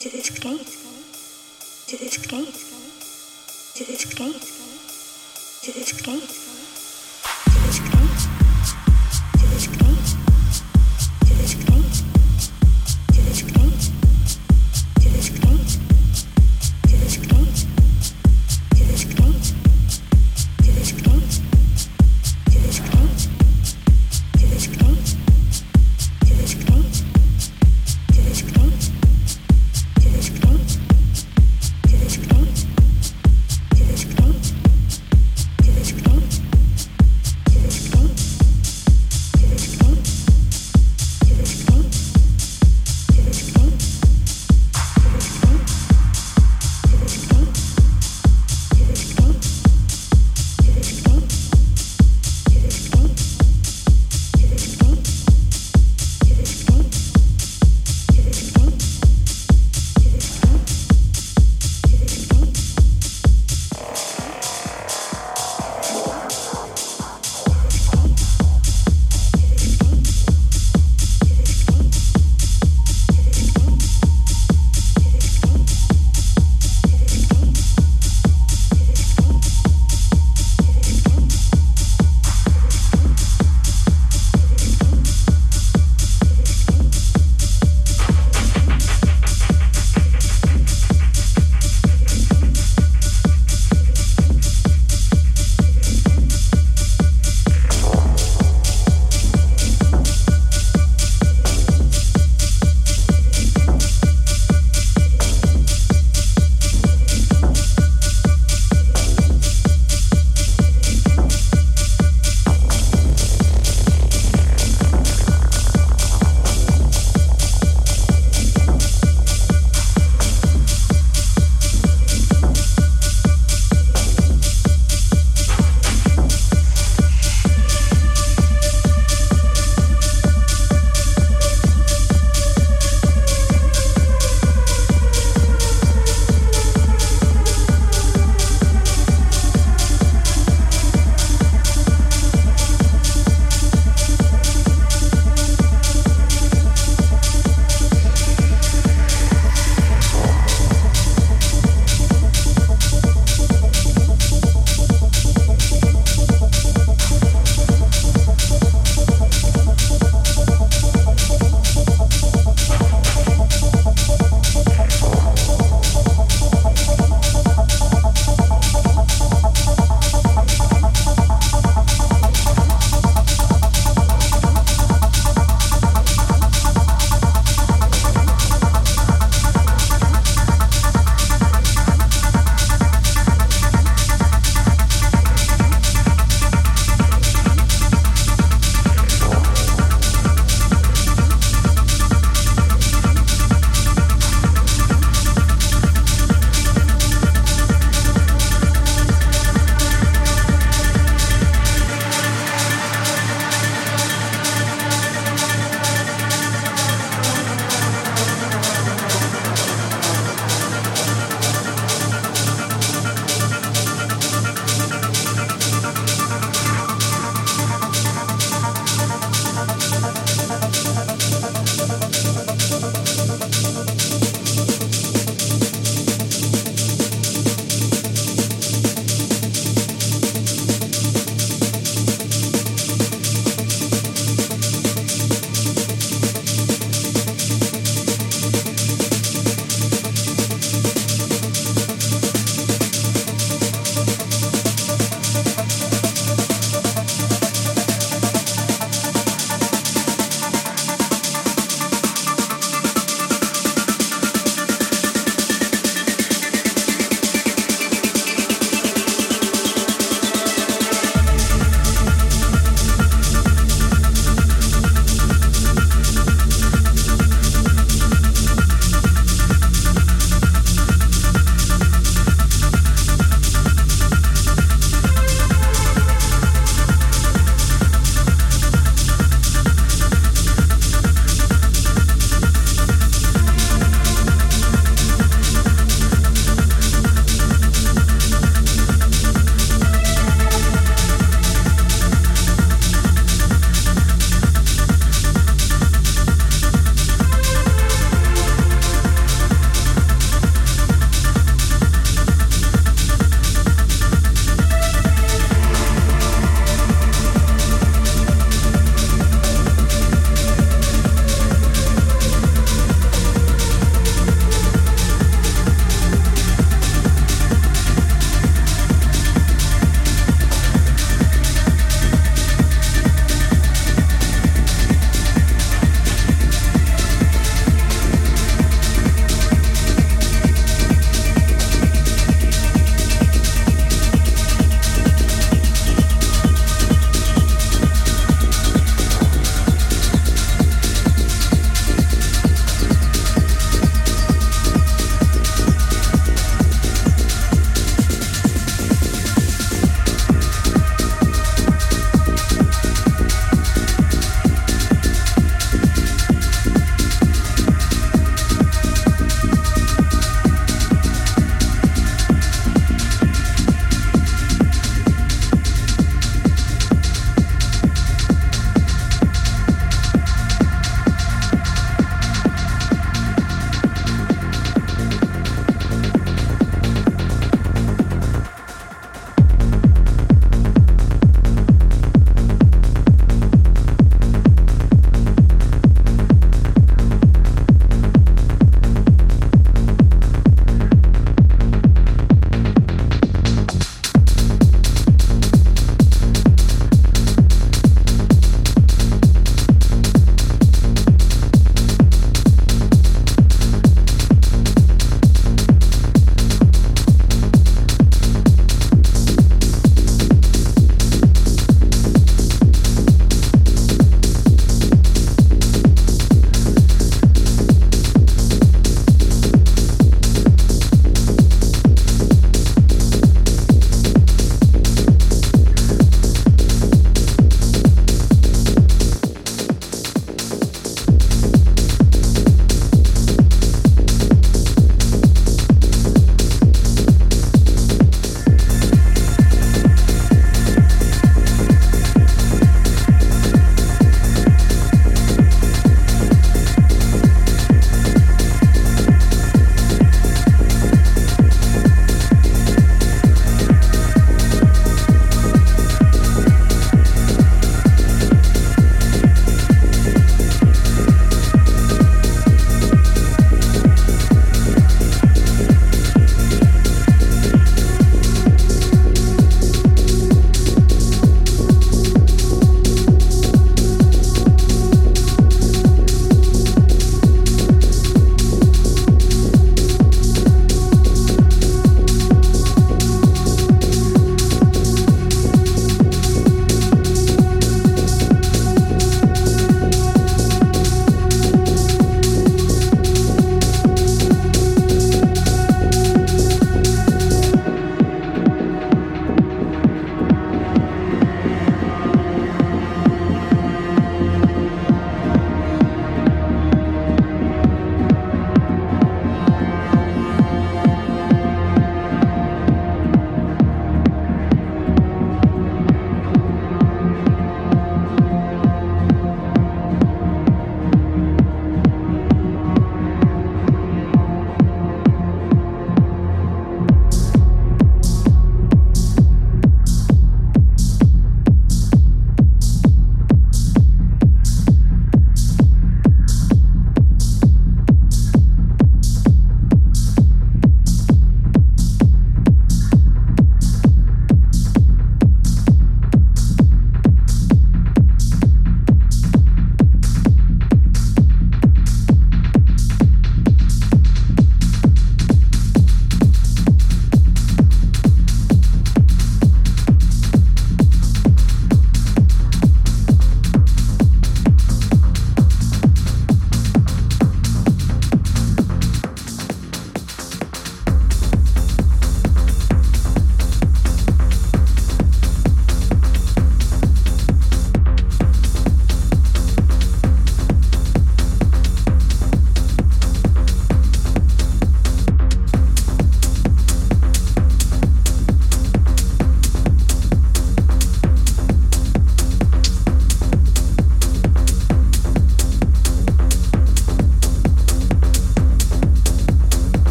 to this gate,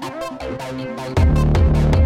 Bye.